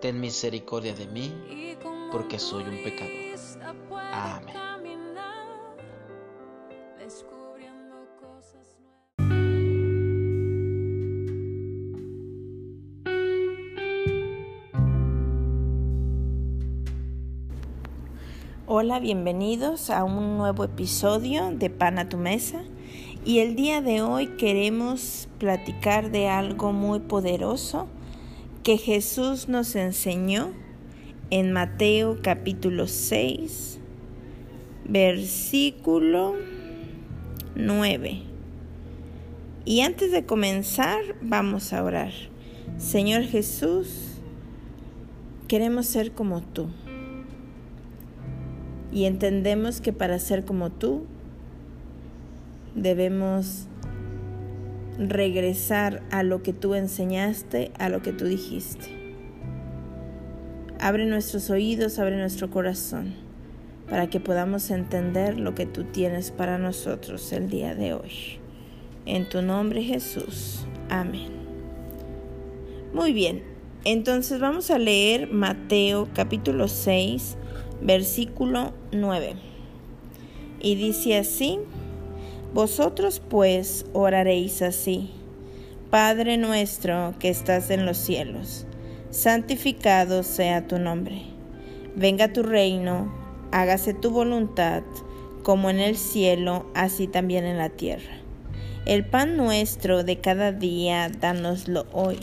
ten misericordia de mí, porque soy un pecador. Amén. Hola, bienvenidos a un nuevo episodio de Pan a tu Mesa. Y el día de hoy queremos platicar de algo muy poderoso que Jesús nos enseñó en Mateo capítulo 6, versículo 9. Y antes de comenzar, vamos a orar. Señor Jesús, queremos ser como tú y entendemos que para ser como tú debemos regresar a lo que tú enseñaste, a lo que tú dijiste. Abre nuestros oídos, abre nuestro corazón, para que podamos entender lo que tú tienes para nosotros el día de hoy. En tu nombre Jesús. Amén. Muy bien, entonces vamos a leer Mateo capítulo 6 versículo 9. Y dice así, vosotros pues oraréis así, Padre nuestro que estás en los cielos, santificado sea tu nombre, venga tu reino, hágase tu voluntad, como en el cielo, así también en la tierra. El pan nuestro de cada día, dánoslo hoy.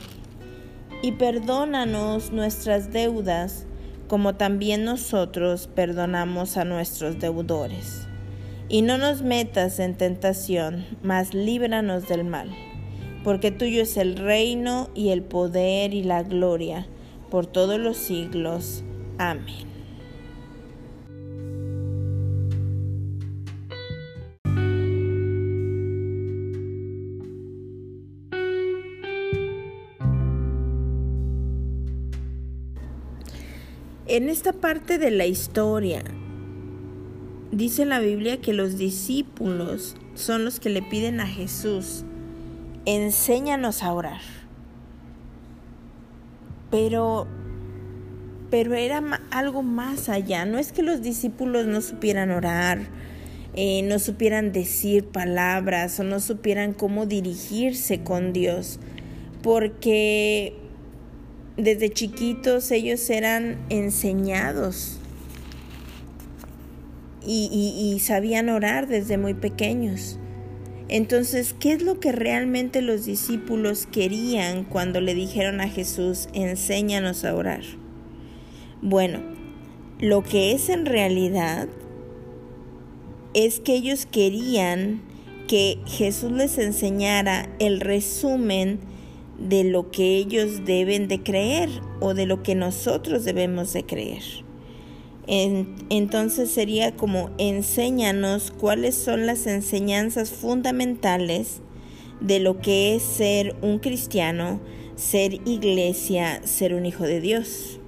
Y perdónanos nuestras deudas, como también nosotros perdonamos a nuestros deudores. Y no nos metas en tentación, mas líbranos del mal, porque tuyo es el reino y el poder y la gloria por todos los siglos. Amén. En esta parte de la historia, dice la Biblia que los discípulos son los que le piden a Jesús, enséñanos a orar. Pero, pero era algo más allá. No es que los discípulos no supieran orar, eh, no supieran decir palabras o no supieran cómo dirigirse con Dios, porque desde chiquitos ellos eran enseñados y, sabían orar desde muy pequeños. Entonces, ¿qué es lo que realmente los discípulos querían cuando le dijeron a Jesús, enséñanos a orar? Bueno, lo que es en realidad es que ellos querían que Jesús les enseñara el resumen de lo que ellos deben de creer o de lo que nosotros debemos de creer. Entonces sería como enséñanos cuáles son las enseñanzas fundamentales de lo que es ser un cristiano, ser iglesia, ser un hijo de Dios.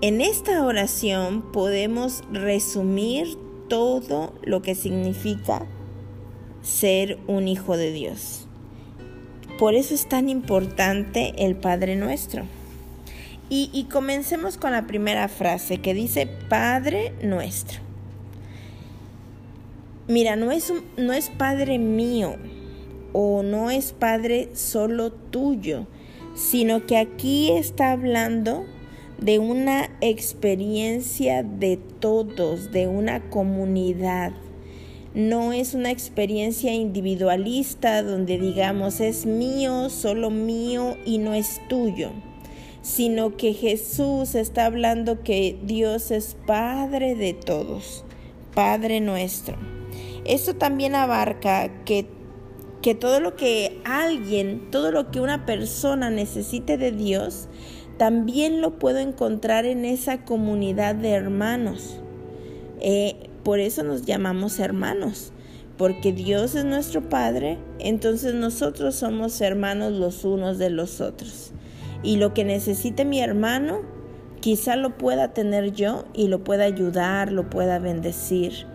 En esta oración podemos resumir todo lo que significa ser un hijo de Dios. Por eso es tan importante el Padre nuestro. Y, comencemos con la primera frase que dice Padre nuestro. Mira, no es, no es Padre mío o no es Padre solo tuyo, sino que aquí está hablando de una experiencia de todos, de una comunidad. No es una experiencia individualista donde digamos es mío, solo mío y no es tuyo, sino que Jesús está hablando que Dios es Padre de todos, Padre nuestro. Esto también abarca que, que todo lo que alguien, todo lo que una persona necesite de Dios, también lo puedo encontrar en esa comunidad de hermanos. Eh, por eso nos llamamos hermanos, porque Dios es nuestro Padre, entonces nosotros somos hermanos los unos de los otros. Y lo que necesite mi hermano, quizá lo pueda tener yo y lo pueda ayudar, lo pueda bendecir.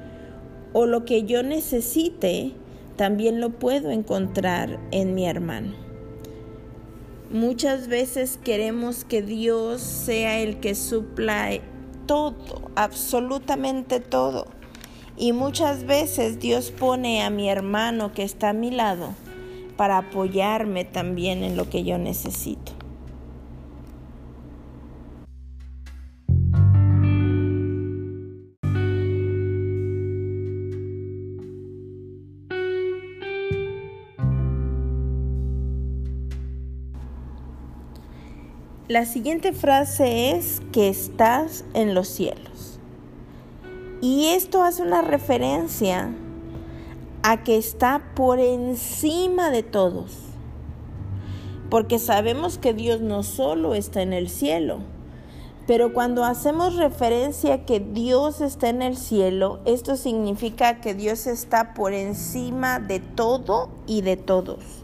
O lo que yo necesite, también lo puedo encontrar en mi hermano. Muchas veces queremos que Dios sea el que supla todo, absolutamente todo. Y muchas veces Dios pone a mi hermano que está a mi lado para apoyarme también en lo que yo necesito. La siguiente frase es que estás en los cielos. Y esto hace una referencia a que está por encima de todos. Porque sabemos que Dios no solo está en el cielo, pero cuando hacemos referencia a que Dios está en el cielo, esto significa que Dios está por encima de todo y de todos.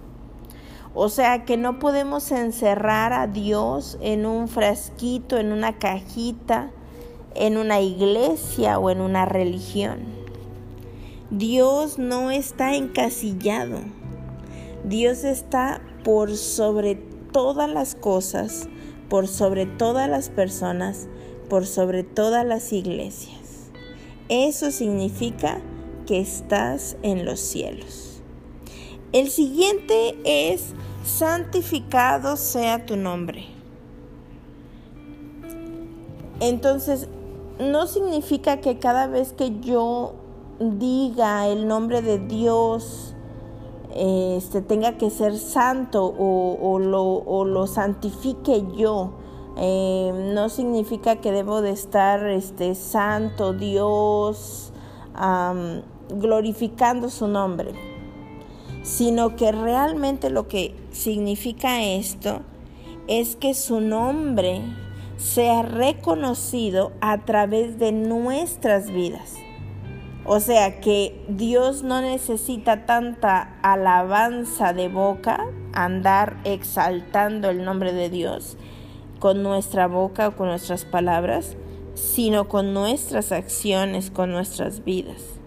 O sea que no podemos encerrar a Dios en un frasquito, en una cajita, en una iglesia o en una religión. Dios no está encasillado. Dios está por sobre todas las cosas, por sobre todas las personas, por sobre todas las iglesias. Eso significa que estás en los cielos. El siguiente es santificado sea tu nombre. Entonces, no significa que cada vez que yo diga el nombre de Dios, este, tenga que ser santo o, lo, santifique yo. Eh, no significa que debo de estar este, santo Dios, glorificando su nombre sino que realmente lo que significa esto es que su nombre sea reconocido a través de nuestras vidas. O sea que Dios no necesita tanta alabanza de boca, andar exaltando el nombre de Dios con nuestra boca o con nuestras palabras, sino con nuestras acciones, con nuestras vidas.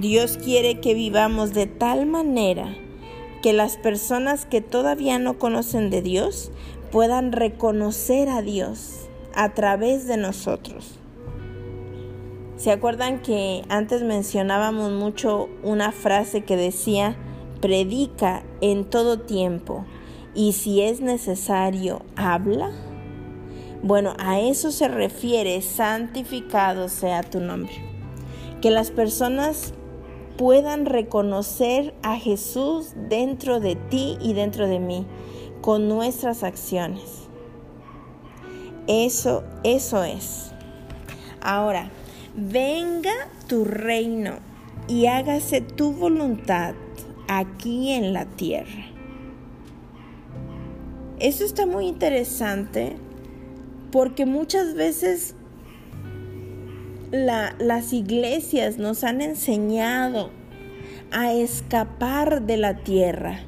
Dios quiere que vivamos de tal manera que las personas que todavía no conocen de Dios puedan reconocer a Dios a través de nosotros. ¿Se acuerdan que antes mencionábamos mucho una frase que decía, predica en todo tiempo y si es necesario, habla? Bueno, a eso se refiere, santificado sea tu nombre. Que las personas puedan reconocer a Jesús dentro de ti y dentro de mí con nuestras acciones. Eso, eso es. Ahora, venga tu reino y hágase tu voluntad aquí en la tierra. Eso está muy interesante porque muchas veces las iglesias nos han enseñado a escapar de la tierra,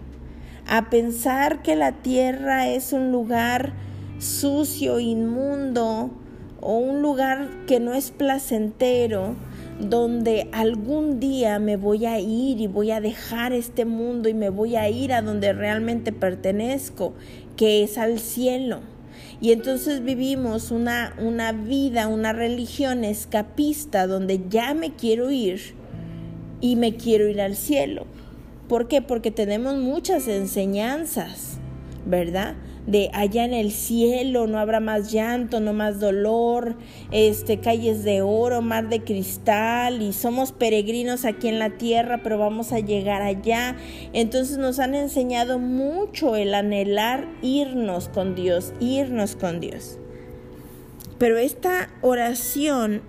a pensar que la tierra es un lugar sucio, inmundo o un lugar que no es placentero, donde algún día me voy a ir y voy a dejar este mundo y me voy a ir a donde realmente pertenezco, que es al cielo. Y entonces vivimos una, una vida, una religión escapista donde ya me quiero ir y me quiero ir al cielo. ¿Por qué? Porque tenemos muchas enseñanzas, ¿verdad? De allá en el cielo no habrá más llanto, no más dolor, este calles de oro, mar de cristal y somos peregrinos aquí en la tierra, pero vamos a llegar allá. Entonces nos han enseñado mucho el anhelar irnos con Dios, irnos con Dios. Pero esta oración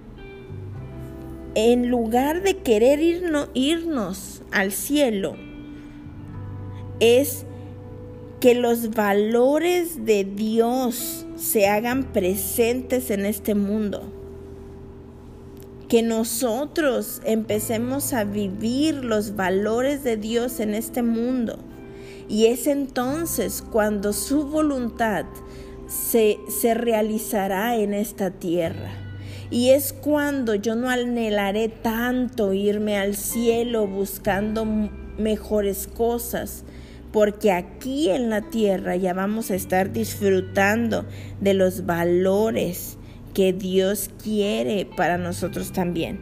en lugar de querer irnos, irnos al cielo, es que los valores de Dios se hagan presentes en este mundo. Que nosotros empecemos a vivir los valores de Dios en este mundo. Y es entonces cuando su voluntad se, se realizará en esta tierra. Y es cuando yo no anhelaré tanto irme al cielo buscando mejores cosas, porque aquí en la tierra ya vamos a estar disfrutando de los valores que Dios quiere para nosotros también.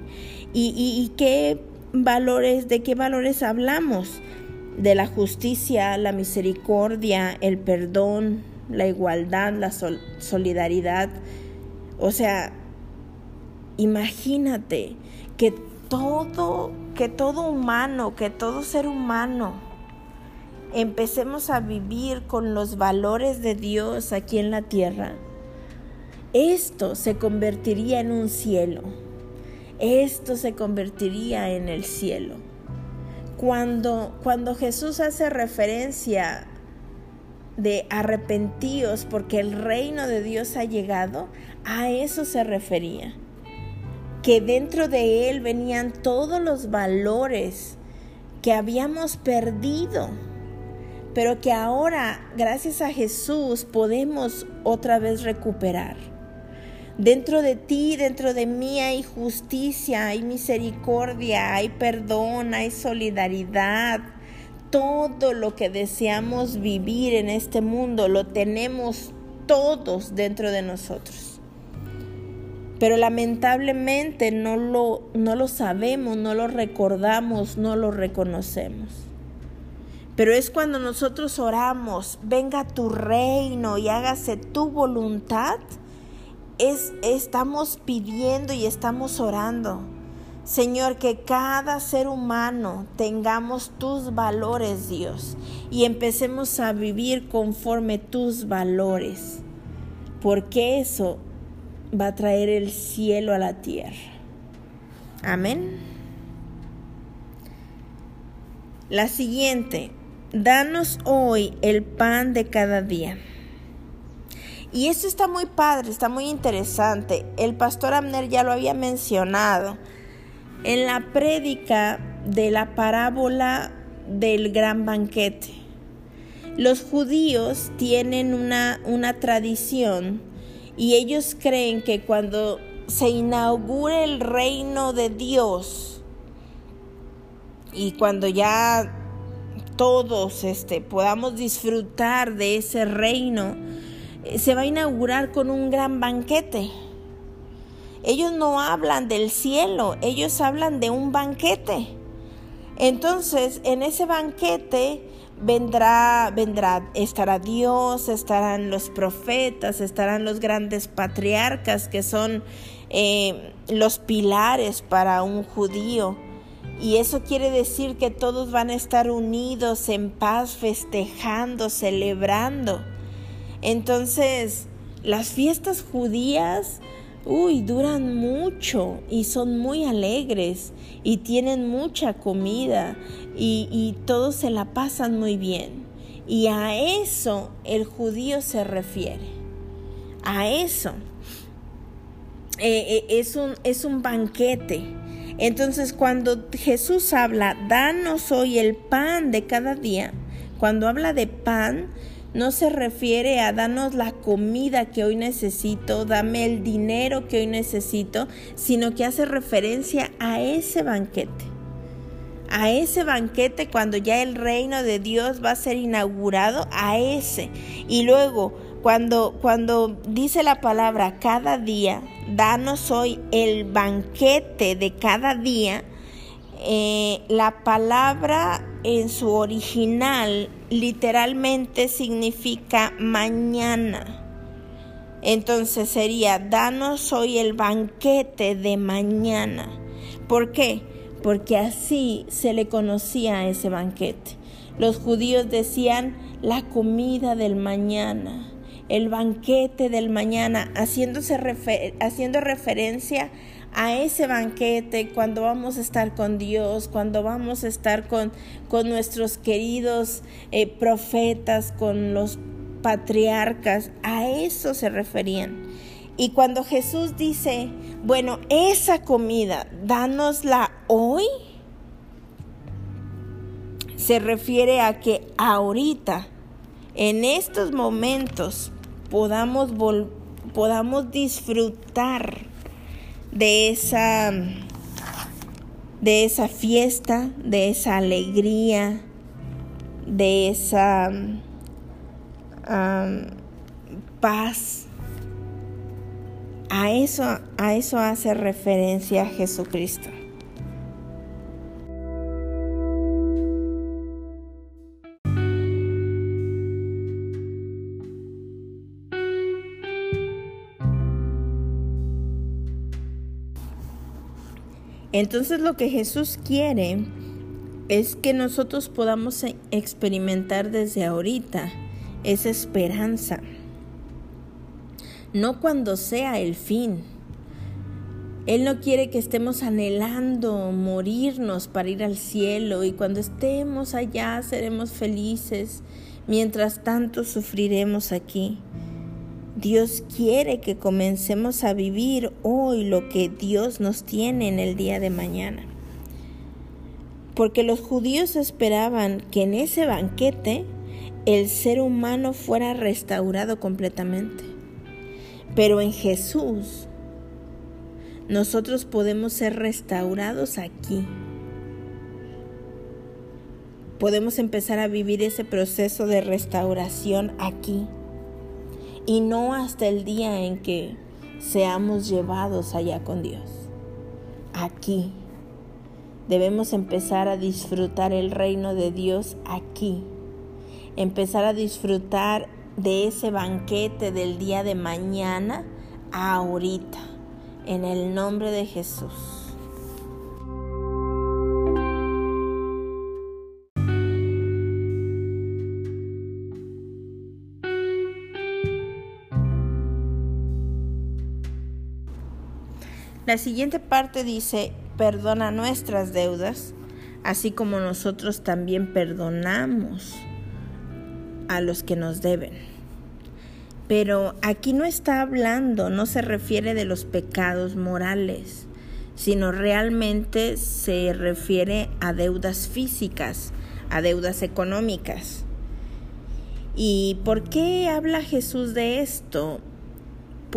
¿Y, qué valores, de qué valores hablamos? De la justicia, la misericordia, el perdón, la igualdad, la solidaridad. O sea, imagínate que todo, que todo humano, que todo ser humano empecemos a vivir con los valores de Dios aquí en la tierra, esto se convertiría en un cielo. Esto se convertiría en el cielo. Cuando, cuando Jesús hace referencia de arrepentíos porque el reino de Dios ha llegado, a eso se refería. Que dentro de él venían todos los valores que habíamos perdido pero que ahora, gracias a Jesús, podemos otra vez recuperar. Dentro de ti, dentro de mí hay justicia, hay misericordia, hay perdón, hay solidaridad. Todo lo que deseamos vivir en este mundo lo tenemos todos dentro de nosotros. Pero lamentablemente no lo, no lo sabemos, no lo recordamos, no lo reconocemos. Pero es cuando nosotros oramos, venga tu reino y hágase tu voluntad, es, estamos pidiendo y estamos orando. Señor, que cada ser humano tengamos tus valores, Dios, y empecemos a vivir conforme tus valores, porque eso va a traer el cielo a la tierra. Amén. La siguiente, danos hoy el pan de cada día. Y esto está muy padre, está muy interesante. El pastor Amner ya lo había mencionado en la prédica de la parábola del gran banquete. Los judíos tienen una, una tradición y ellos creen que cuando se inaugure el reino de Dios y cuando ya todos este, podamos disfrutar de ese reino, eh, se va a inaugurar con un gran banquete. Ellos no hablan del cielo, ellos hablan de un banquete. Entonces, en ese banquete vendrá, vendrá, estará Dios, estarán los profetas, estarán los grandes patriarcas que son eh, los pilares para un judío. Y eso quiere decir que todos van a estar unidos en paz, festejando, celebrando. Entonces, las fiestas judías, uy, duran mucho y son muy alegres y tienen mucha comida y, todos se la pasan muy bien. Y a eso el judío se refiere. A eso. Eh, eh, es, un, es un banquete entonces cuando Jesús habla, danos hoy el pan de cada día, cuando habla de pan, no se refiere a danos la comida que hoy necesito, dame el dinero que hoy necesito, sino que hace referencia a ese banquete. A ese banquete cuando ya el reino de Dios va a ser inaugurado, a ese. Y luego, cuando, cuando dice la palabra cada día, danos hoy el banquete de cada día, eh, la palabra en su original literalmente significa mañana. Entonces sería, danos hoy el banquete de mañana. ¿Por qué? Porque así se le conocía ese banquete. Los judíos decían la comida del mañana, el banquete del mañana, haciéndose haciendo referencia a ese banquete cuando vamos a estar con Dios, cuando vamos a estar con, con nuestros queridos eh, profetas, con los patriarcas, a eso se referían. Y cuando Jesús dice, bueno, esa comida, dánosla hoy, se refiere a que ahorita, en estos momentos, podamos, podamos disfrutar de esa, de esa fiesta, de esa alegría, de esa paz. A eso, a eso hace referencia Jesucristo. Entonces lo que Jesús quiere es que nosotros podamos e-, experimentar desde ahorita esa esperanza, no cuando sea el fin. Él no quiere que estemos anhelando morirnos para ir al cielo y cuando estemos allá seremos felices, mientras tanto sufriremos aquí. Dios quiere que comencemos a vivir hoy lo que Dios nos tiene en el día de mañana. Porque los judíos esperaban que en ese banquete el ser humano fuera restaurado completamente. Pero en Jesús nosotros podemos ser restaurados aquí. Podemos empezar a vivir ese proceso de restauración aquí y no hasta el día en que seamos llevados allá con Dios. Aquí debemos empezar a disfrutar el reino de Dios aquí. Empezar a disfrutar de ese banquete del día de mañana ahorita. En el nombre de Jesús. La siguiente parte dice, perdona nuestras deudas, así como nosotros también perdonamos a los que nos deben. Pero aquí no está hablando, no se refiere de los pecados morales, sino realmente se refiere a deudas físicas, a deudas económicas. ¿Y por qué habla Jesús de esto?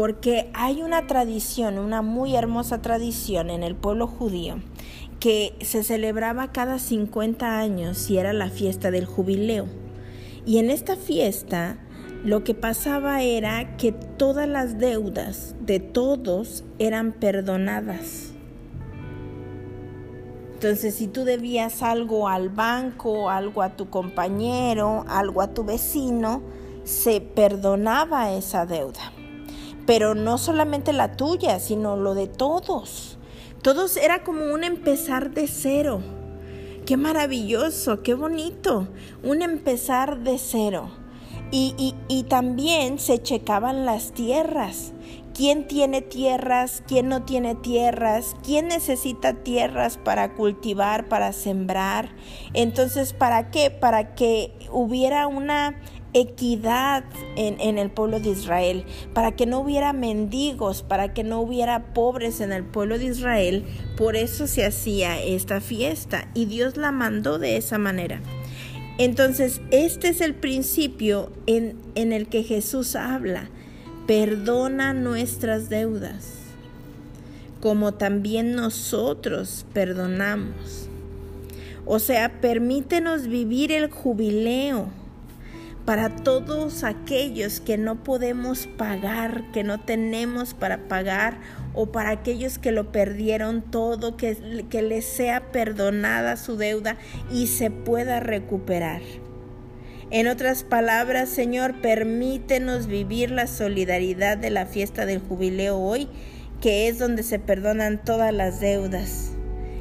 Porque hay una tradición, una muy hermosa tradición en el pueblo judío que se celebraba cada 50 años y era la fiesta del jubileo. Y en esta fiesta lo que pasaba era que todas las deudas de todos eran perdonadas. Entonces, si tú debías algo al banco, algo a tu compañero, algo a tu vecino, se perdonaba esa deuda pero no solamente la tuya, sino lo de todos. Todos era como un empezar de cero. Qué maravilloso, qué bonito, un empezar de cero. Y, y, también se checaban las tierras. ¿Quién tiene tierras? ¿Quién no tiene tierras? ¿Quién necesita tierras para cultivar, para sembrar? Entonces, ¿para qué? Para que hubiera una equidad en, el pueblo de Israel, para que no hubiera mendigos, para que no hubiera pobres en el pueblo de Israel. Por eso se hacía esta fiesta y Dios la mandó de esa manera. Entonces, este es el principio en, en el que Jesús habla. Perdona nuestras deudas, como también nosotros perdonamos. O sea, permítenos vivir el jubileo para todos aquellos que no podemos pagar, que no tenemos para pagar, o para aquellos que lo perdieron todo, que, que les sea perdonada su deuda y se pueda recuperar. En otras palabras, Señor, permítenos vivir la solidaridad de la fiesta del jubileo hoy, que es donde se perdonan todas las deudas,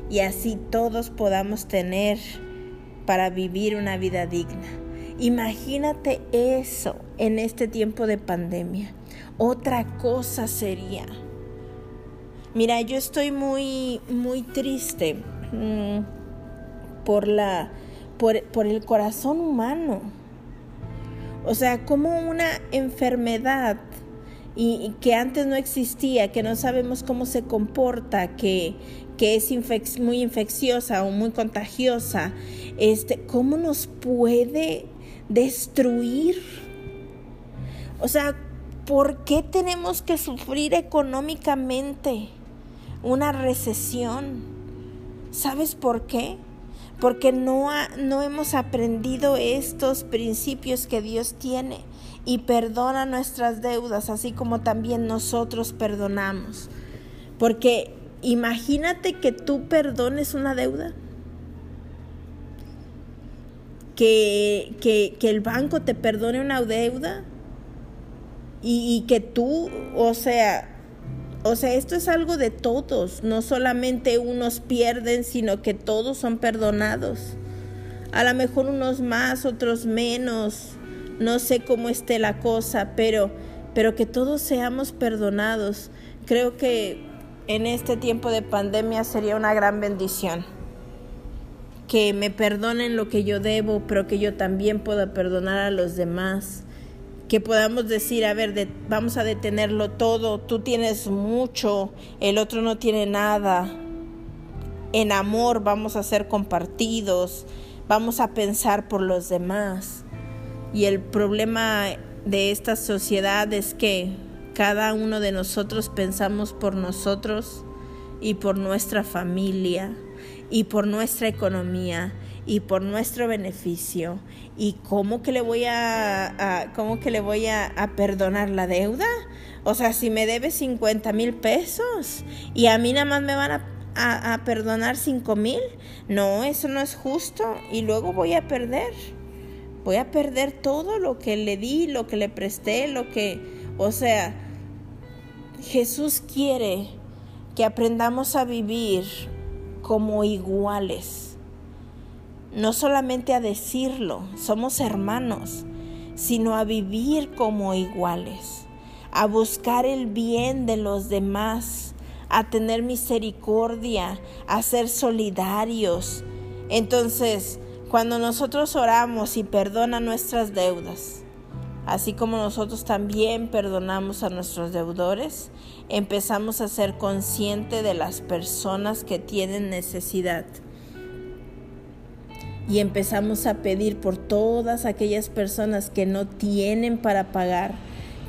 y así todos podamos tener para vivir una vida digna. Imagínate eso en este tiempo de pandemia. Otra cosa sería. Mira, yo estoy muy, muy triste mm, por la, por, por el corazón humano. O sea, como una enfermedad y, que antes no existía, que no sabemos cómo se comporta, que, que es muy infecciosa o muy contagiosa, este, ¿cómo nos puede destruir? O sea, ¿por qué tenemos que sufrir económicamente una recesión? ¿Sabes por qué? Porque no, no hemos aprendido estos principios que Dios tiene y perdona nuestras deudas, así como también nosotros perdonamos. Porque imagínate que tú perdones una deuda. Que, que, que el banco te perdone una deuda y, que tú, o sea, o sea, esto es algo de todos, no solamente unos pierden, sino que todos son perdonados. A lo mejor unos más, otros menos, no sé cómo esté la cosa, pero, pero que todos seamos perdonados. Creo que en este tiempo de pandemia sería una gran bendición. Que me perdonen lo que yo debo, pero que yo también pueda perdonar a los demás. Que podamos decir, a ver, vamos a detenerlo todo, tú tienes mucho, el otro no tiene nada. En amor vamos a ser compartidos, vamos a pensar por los demás. Y el problema de esta sociedad es que cada uno de nosotros pensamos por nosotros y por nuestra familia y por nuestra economía y por nuestro beneficio y cómo que le voy a, cómo que le voy a, perdonar la deuda o sea si me debe 50 mil pesos y a mí nada más me van a, a perdonar 5 mil no eso no es justo y luego voy a perder. Voy a perder todo lo que le di lo que le presté lo que o sea Jesús quiere que aprendamos a vivir como iguales. No solamente a decirlo, somos hermanos, sino a vivir como iguales, a buscar el bien de los demás, a tener misericordia, a ser solidarios. Entonces, cuando nosotros oramos y perdona nuestras deudas, Así como nosotros también perdonamos a nuestros deudores, empezamos a ser conscientes de las personas que tienen necesidad. Y empezamos a pedir por todas aquellas personas que no tienen para pagar,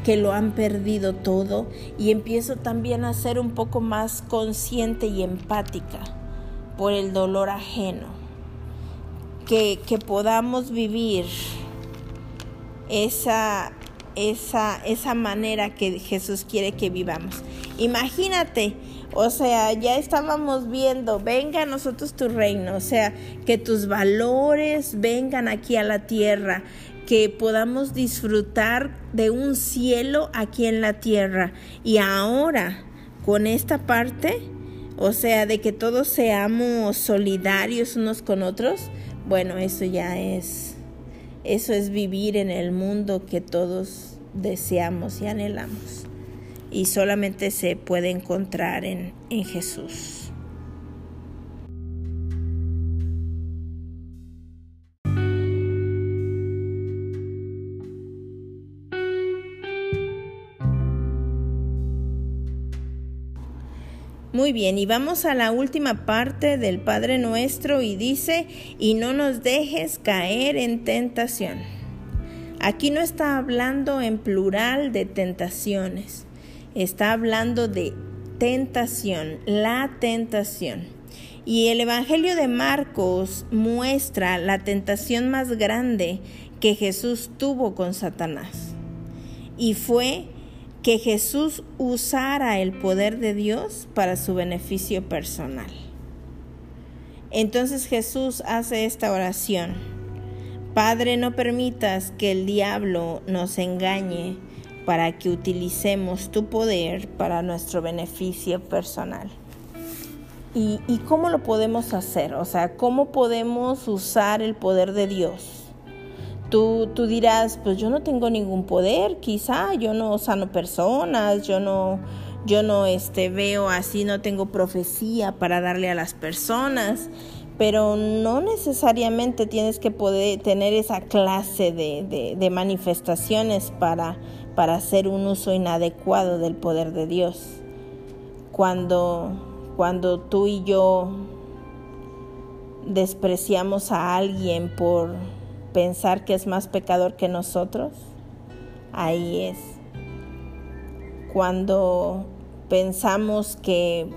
que lo han perdido todo. Y empiezo también a ser un poco más consciente y empática por el dolor ajeno. Que, que podamos vivir esa, esa, esa manera que Jesús quiere que vivamos. Imagínate, o sea, ya estábamos viendo, venga a nosotros tu reino, o sea, que tus valores vengan aquí a la tierra, que podamos disfrutar de un cielo aquí en la tierra. Y ahora, con esta parte, o sea, de que todos seamos solidarios unos con otros, bueno, eso ya es eso es vivir en el mundo que todos deseamos y anhelamos. Y solamente se puede encontrar en, en Jesús. Muy bien, y vamos a la última parte del Padre Nuestro y dice, y no nos dejes caer en tentación. Aquí no está hablando en plural de tentaciones, está hablando de tentación, la tentación. Y el Evangelio de Marcos muestra la tentación más grande que Jesús tuvo con Satanás. Y fue que Jesús usara el poder de Dios para su beneficio personal. Entonces Jesús hace esta oración. Padre, no permitas que el diablo nos engañe para que utilicemos tu poder para nuestro beneficio personal. ¿Y, cómo lo podemos hacer? O sea, ¿cómo podemos usar el poder de Dios? Tú, tú dirás, pues yo no tengo ningún poder, quizá yo no sano personas, yo no, yo no este, veo así, no tengo profecía para darle a las personas pero no necesariamente tienes que poder tener esa clase de, manifestaciones para, para hacer un uso inadecuado del poder de Dios. Cuando, cuando tú y yo despreciamos a alguien por pensar que es más pecador que nosotros, ahí es. Cuando pensamos que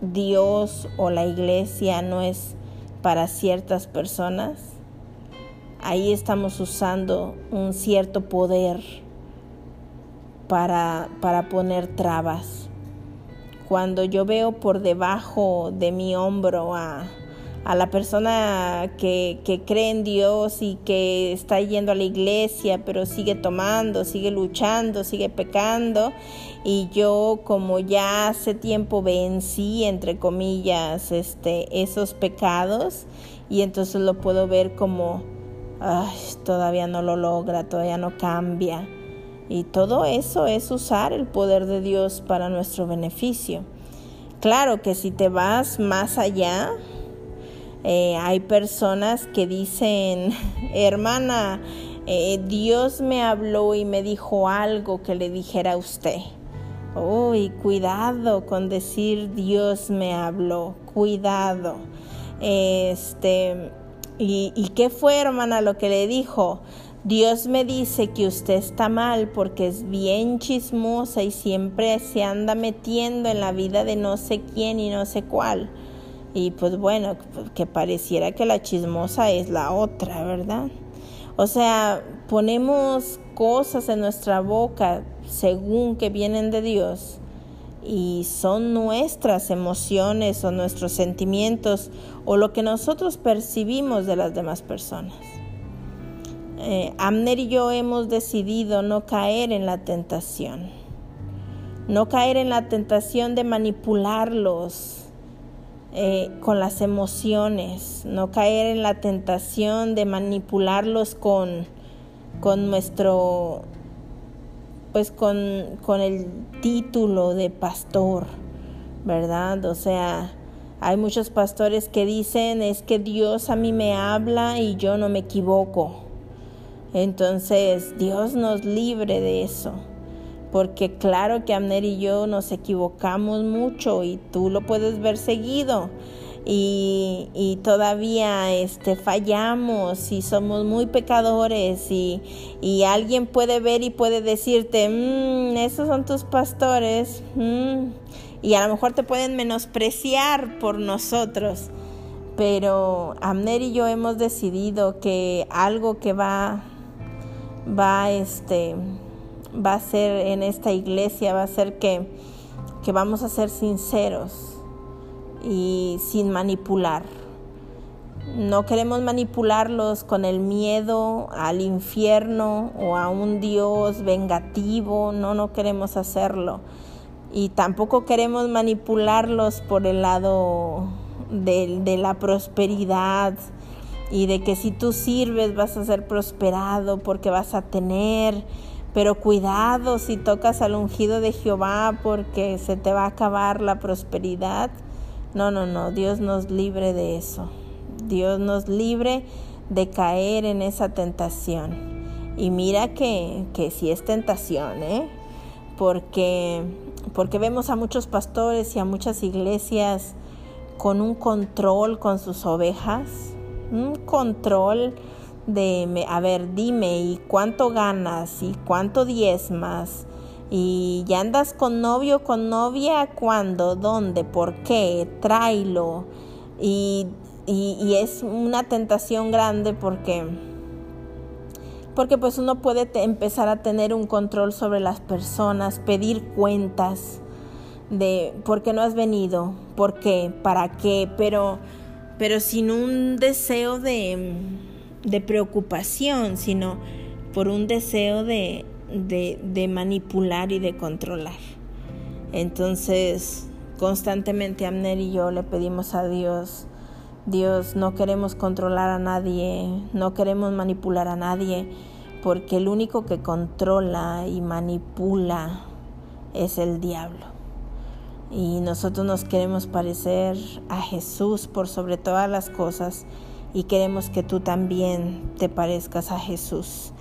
Dios o la iglesia no es para ciertas personas, ahí estamos usando un cierto poder para, para poner trabas. Cuando yo veo por debajo de mi hombro a, a la persona que, que, cree en Dios y que está yendo a la iglesia, pero sigue tomando, sigue luchando, sigue pecando. Y yo como ya hace tiempo vencí, entre comillas, este, esos pecados, y entonces lo puedo ver como, ay, todavía no lo logra, todavía no cambia. Y todo eso es usar el poder de Dios para nuestro beneficio. Claro que si te vas más allá, eh, hay personas que dicen, hermana, eh, Dios me habló y me dijo algo que le dijera a usted. Uy, cuidado con decir Dios me habló, cuidado. Este, ¿y, ¿y qué fue, hermana, lo que le dijo? Dios me dice que usted está mal porque es bien chismosa y siempre se anda metiendo en la vida de no sé quién y no sé cuál. Y pues bueno, que pareciera que la chismosa es la otra, ¿verdad? O sea, ponemos cosas en nuestra boca según que vienen de Dios y son nuestras emociones o nuestros sentimientos o lo que nosotros percibimos de las demás personas. Eh, Amner y yo hemos decidido no caer en la tentación, no caer en la tentación de manipularlos, eh, con las emociones, no caer en la tentación de manipularlos con, con nuestro, pues con, con el título de pastor, ¿verdad? O sea, hay muchos pastores que dicen es que Dios a mí me habla y yo no me equivoco. Entonces, Dios nos libre de eso porque claro que Amner y yo nos equivocamos mucho y tú lo puedes ver seguido. Y, todavía este, fallamos y somos muy pecadores y, alguien puede ver y puede decirte, mmm, esos son tus pastores mm". y a lo mejor te pueden menospreciar por nosotros, pero Amner y yo hemos decidido que algo que va, va, este, va a ser en esta iglesia, va a ser que, que vamos a ser sinceros y sin manipular. No queremos manipularlos con el miedo al infierno o a un Dios vengativo, no, no queremos hacerlo. Y tampoco queremos manipularlos por el lado de, de la prosperidad y de que si tú sirves vas a ser prosperado porque vas a tener pero cuidado si tocas al ungido de Jehová porque se te va a acabar la prosperidad. No, no, no, Dios nos libre de eso. Dios nos libre de caer en esa tentación. Y mira que, que sí es tentación, ¿eh? Porque, porque vemos a muchos pastores y a muchas iglesias con un control con sus ovejas, un control de, a ver, dime, ¿y cuánto ganas? ¿Y cuánto diezmas? ¿Y ya andas con novio, con novia? ¿Cuándo? ¿Dónde? ¿Por qué? Tráelo. Y, y, es una tentación grande porque, porque pues uno puede empezar a tener un control sobre las personas, pedir cuentas de por qué no has venido, por qué, para qué, pero, pero sin un deseo de de preocupación, sino por un deseo de, de, manipular y de controlar. Entonces, constantemente Amner y yo le pedimos a Dios, Dios, no queremos controlar a nadie, no queremos manipular a nadie, porque el único que controla y manipula es el diablo. Y nosotros nos queremos parecer a Jesús por sobre todas las cosas y queremos que tú también te parezcas a Jesús.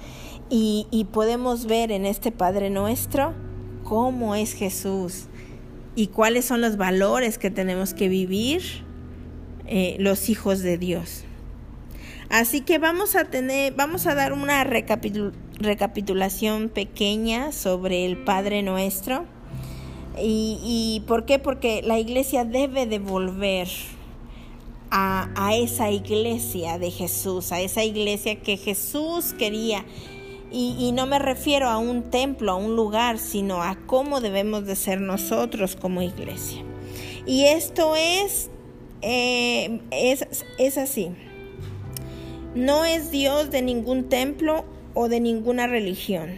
Y, podemos ver en este Padre nuestro cómo es Jesús y cuáles son los valores que tenemos que vivir eh, los hijos de Dios. Así que vamos a tener, vamos a dar una recapitulación pequeña sobre el Padre Nuestro. Y, y, por qué? Porque la iglesia debe devolver a, esa iglesia de Jesús, a esa iglesia que Jesús quería y, no me refiero a un templo, a un lugar, sino a cómo debemos de ser nosotros como iglesia. Y esto es, eh, es, es así. No es Dios de ningún templo o de ninguna religión.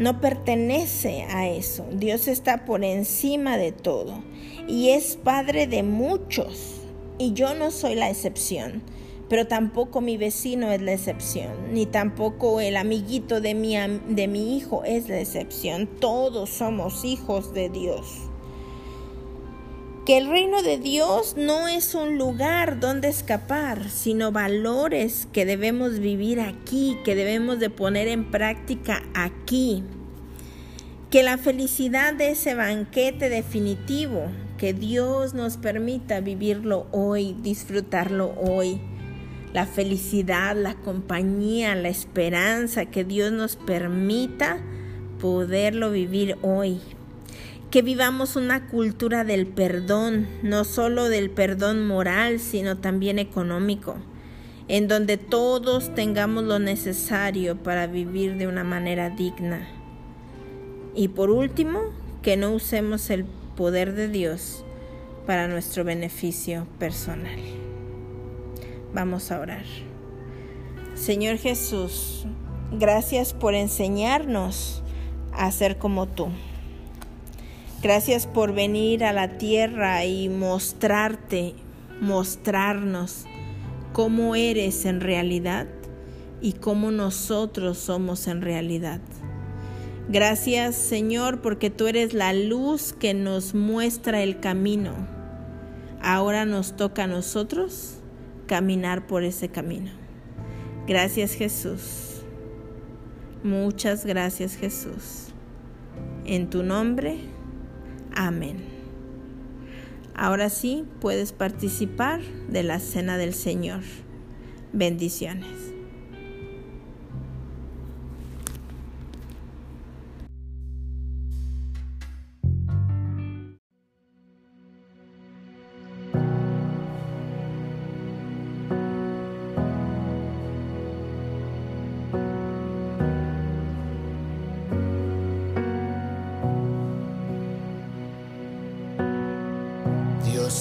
No pertenece a eso. Dios está por encima de todo. Y es Padre de muchos. Y yo no soy la excepción pero tampoco mi vecino es la excepción, ni tampoco el amiguito de mi, de mi hijo es la excepción. Todos somos hijos de Dios. Que el reino de Dios no es un lugar donde escapar, sino valores que debemos vivir aquí, que debemos de poner en práctica aquí. Que la felicidad de ese banquete definitivo, que Dios nos permita vivirlo hoy, disfrutarlo hoy la felicidad, la compañía, la esperanza, que Dios nos permita poderlo vivir hoy. Que vivamos una cultura del perdón, no solo del perdón moral, sino también económico, en donde todos tengamos lo necesario para vivir de una manera digna. Y por último, que no usemos el poder de Dios para nuestro beneficio personal. Vamos a orar. Señor Jesús, gracias por enseñarnos a ser como tú. Gracias por venir a la tierra y mostrarte, mostrarnos cómo eres en realidad y cómo nosotros somos en realidad. Gracias Señor porque tú eres la luz que nos muestra el camino. Ahora nos toca a nosotros caminar por ese camino. Gracias Jesús. Muchas gracias Jesús. En tu nombre, amén. Ahora sí puedes participar de la cena del Señor. Bendiciones.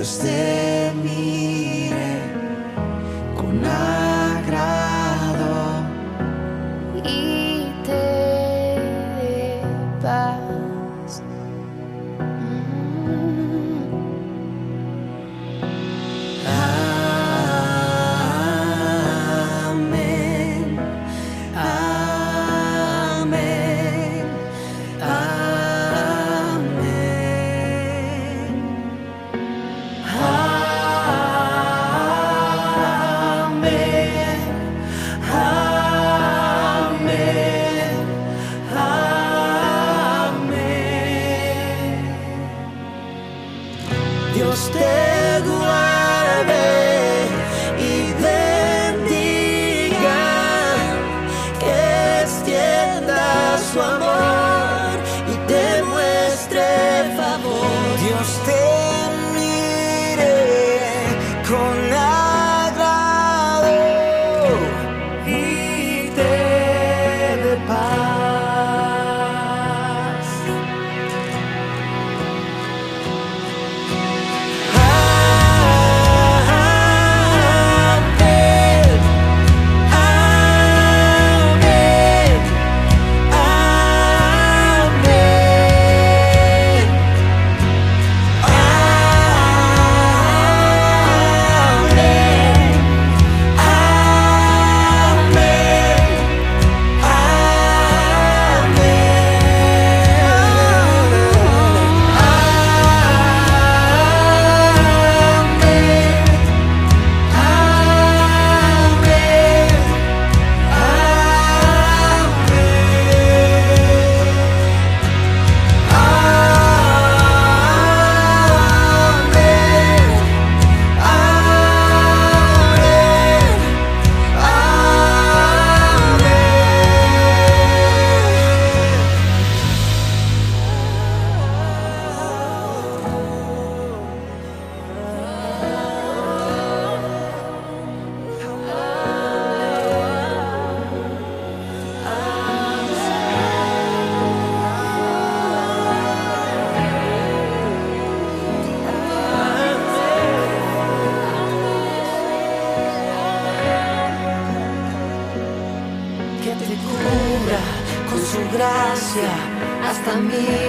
Dios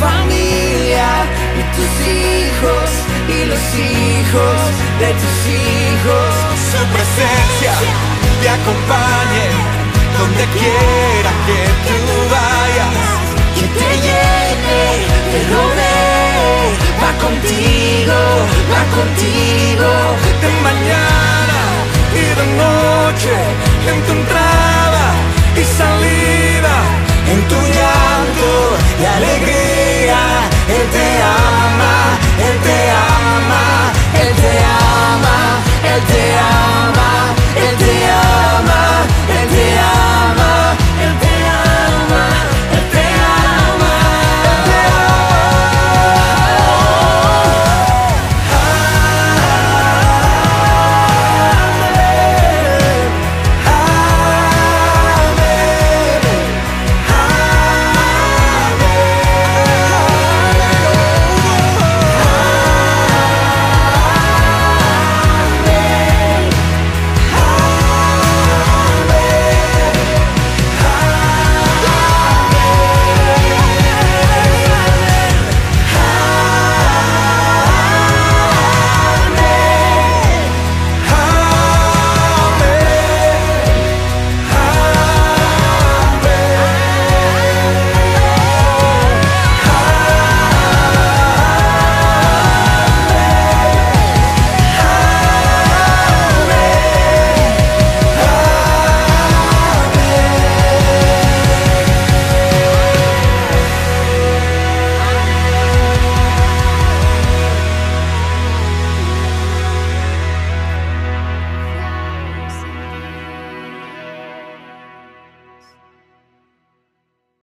familia y tus hijos y los hijos de tus hijos. Su presencia te acompañe donde quiera que tú vayas, que te llene, te rodee, va contigo, va contigo, de mañana y de noche, en tu entrada y salida, en tu llanto y alegría. Él te ama, Él te ama, Él te ama, Él te ama, Él te ama.